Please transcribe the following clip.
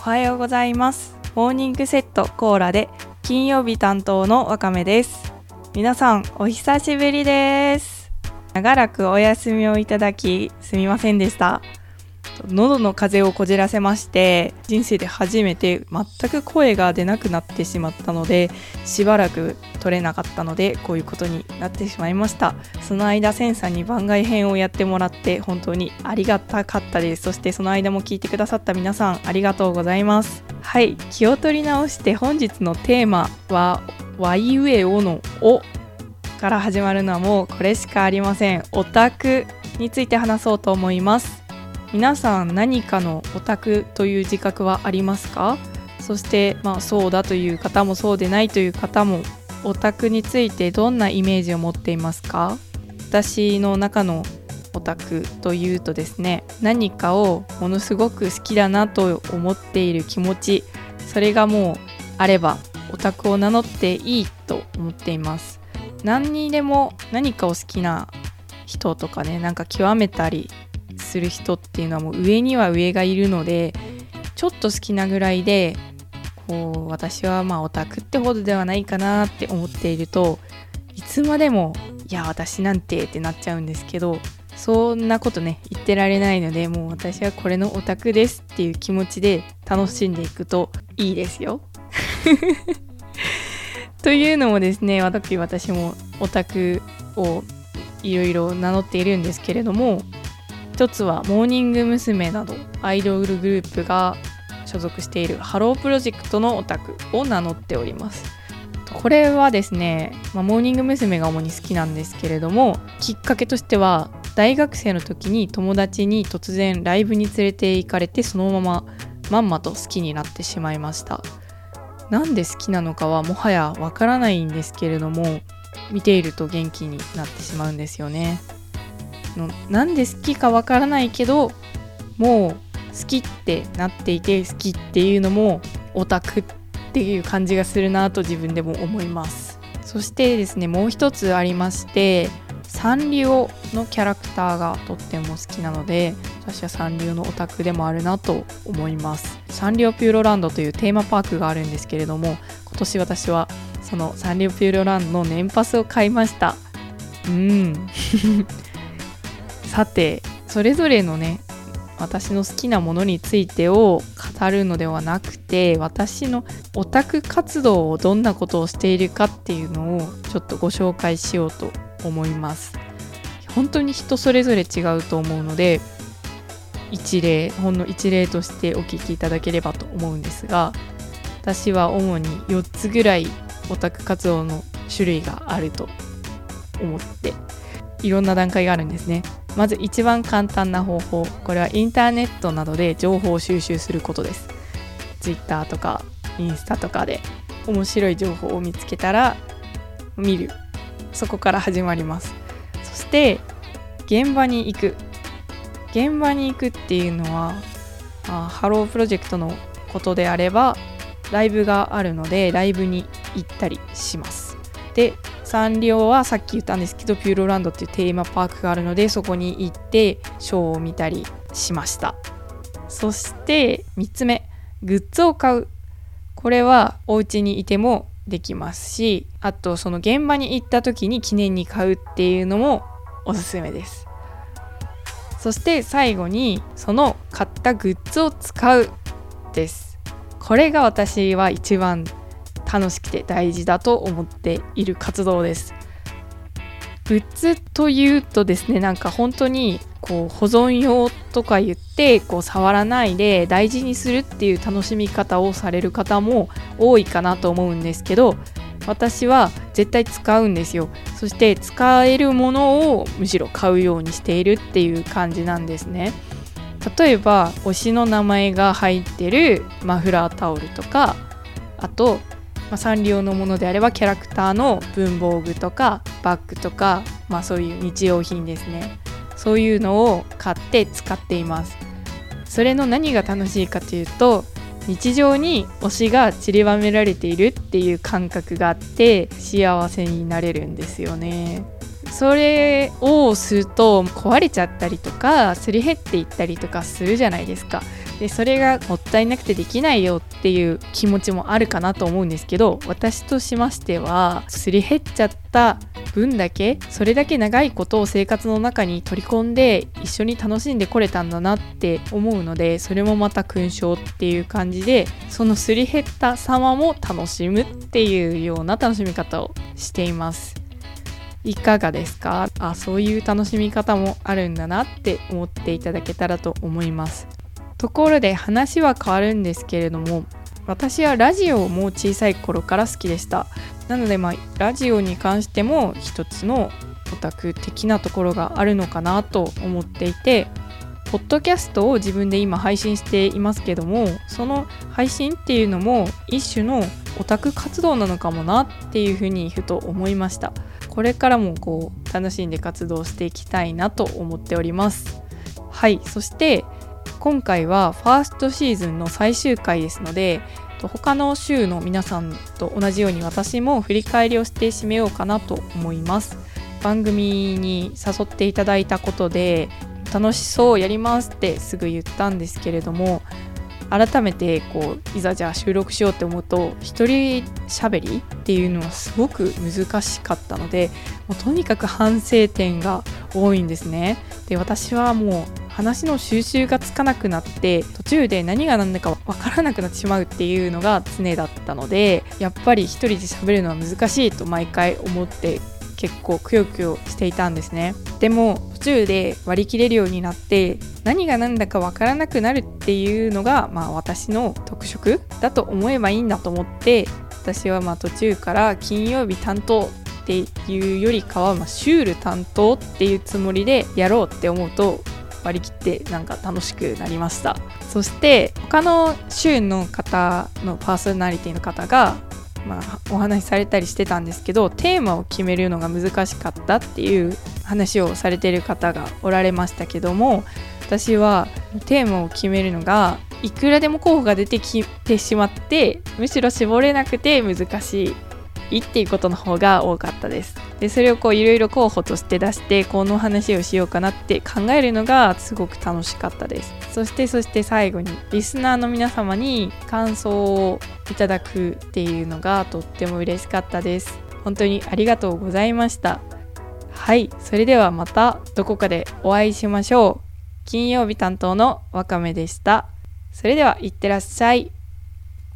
おはようございます。モーニングセットコーラで金曜日担当のわかめです。皆さんお久しぶりです。長らくお休みをいただきすみませんでした。喉の風邪をこじらせまして人生で初めて全く声が出なくなってしまったのでしばらく取れなかったのでこういうことになってしまいました。その間センさんに番外編をやってもらって本当にありがたかったです。そしてその間も聞いてくださった皆さんありがとうございます。はい気を取り直して本日のテーマは「ワイウェオのお」から始まるのはもうこれしかありません。オタクについて話そうと思います。皆さん何かのオタクという自覚はありますか？そしてまあそうだという方もそうでないという方もオタクについてどんなイメージを持っていますか？私の中のオタクというとですね何かをものすごく好きだなと思っている気持ちそれがもうあればオタクを名乗っていいと思っています。何にでも何かを好きな人とかねなんか極めたりする人っていうのはもう上には上がいるのでちょっと好きなぐらいでこう私はまあオタクってほどではないかなって思っているといつまでもいや私なんてってなっちゃうんですけどそんなことね言ってられないのでもう私はこれのオタクですっていう気持ちで楽しんでいくといいですよ。というのもですね私私もオタクをいろいろ名乗っているんですけれども一つはモーニング娘。などアイドルグループが所属しているハロープロジェクトのオタクを名乗っておりますこれはですね、まあ、モーニング娘。が主に好きなんですけれどもきっかけとしては大学生の時に友達に突然ライブに連れて行かれてそのまままんまと好きになってしまいましたなんで好きなのかはもはやわからないんですけれども見ていると元気になってしまうんですよねのなんで好きかわからないけどもう好きってなっていて好きっていうのもオタクっていう感じがするなと自分でも思います。そしてですねもう一つありましてサンリオのキャラクターがとっても好きなので私はサンリオのオタクでもあるなと思います。サンリオピューロランドというテーマパークがあるんですけれども今年私はそのサンリオピューロランドの年パスを買いました。うん。さてそれぞれのね私の好きなものについてを語るのではなくて私のオタク活動をどんなことをしているかっていうのをちょっとご紹介しようと思います。本当に人それぞれ違うと思うので一例ほんの一例としてお聞きいただければと思うんですが私は主に4つぐらいオタク活動の種類があると思っていろんな段階があるんですね。まず一番簡単な方法これはインターネットなどで情報を収集することです。Twitter とかインスタとかで面白い情報を見つけたら見る。そこから始まります。そして現場に行く。現場に行くっていうのはあハロープロジェクトのことであればライブがあるのでライブに行ったりします。でサンリオはさっき言ったんですけどピューロランドっていうテーマパークがあるのでそこに行ってショーを見たりしました。そして3つ目グッズを買う。これはお家にいてもできますしあとその現場に行った時に記念に買うっていうのもおすすめです。そして最後にその買ったグッズを使うです。これが私は一番楽しくて大事だと思っている活動です。グッズというとですねなんか本当にこう保存用とか言ってこう触らないで大事にするっていう楽しみ方をされる方も多いかなと思うんですけど私は絶対使うんですよ。そして使えるものをむしろ買うようにしているっていう感じなんですね。例えば推しの名前が入ってるマフラータオルとかあとまあ、サンリオのものであればキャラクターの文房具とかバッグとか、まあ、そういう日用品ですね。そういうのを買って使っています。それの何が楽しいかというと日常に推しが散りばめられているっていう感覚があって幸せになれるんですよね。それをすると壊れちゃったりとかすり減っていったりとかするじゃないですか。でそれがもったいなくてできないよっていう気持ちもあるかなと思うんですけど私としましてはすり減っちゃった分だけそれだけ長いことを生活の中に取り込んで一緒に楽しんでこれたんだなって思うのでそれもまた勲章っていう感じでそのすり減った様も楽しむっていうような楽しみ方をしています。いかがですか？あそういう楽しみ方もあるんだなって思っていただけたらと思います。ところで話は変わるんですけれども私はラジオも小さい頃から好きでした。なのでまあラジオに関しても一つのオタク的なところがあるのかなと思っていてポッドキャストを自分で今配信していますけどもその配信っていうのも一種のオタク活動なのかもなっていうふうにふと思いました。これからもこう楽しんで活動していきたいなと思っております。はいそして今回はファーストシーズンの最終回ですので他の週の皆さんと同じように私も振り返りをして締めようかなと思います。番組に誘っていただいたことで楽しそうやりますってすぐ言ったんですけれども改めてこういざじゃあ収録しようって思うと一人喋りっていうのはすごく難しかったのでもうとにかく反省点が多いんですね。で私はもう話の収集がつかなくなって途中で何が何だか分からなくなってしまうっていうのが常だったのでやっぱり一人で喋るのは難しいと毎回思って結構くよくよしていたんですね。でも途中で割り切れるようになって何が何だか分からなくなるっていうのが、まあ、私の特色だと思えばいいんだと思って私はまあ途中から金曜日担当っていうよりかは、まあ、シュール担当っていうつもりでやろうって思うと割り切ってなんか楽しくなりました。そして他の週の方のパーソナリティの方がまあ、お話しされたりしてたんですけどテーマを決めるのが難しかったっていう話をされてる方がおられましたけども私はテーマを決めるのがいくらでも候補が出てきてしまってむしろ絞れなくて難しいっていうことの方が多かったです。でそれをこういろいろ候補として出してこの話をしようかなって考えるのがすごく楽しかったです。そしてそして最後にリスナーの皆様に感想をいただくっていうのがとっても嬉しかったです。本当にありがとうございました。はいそれではまたどこかでお会いしましょう。金曜日担当のわかめでした。それではいってらっしゃい。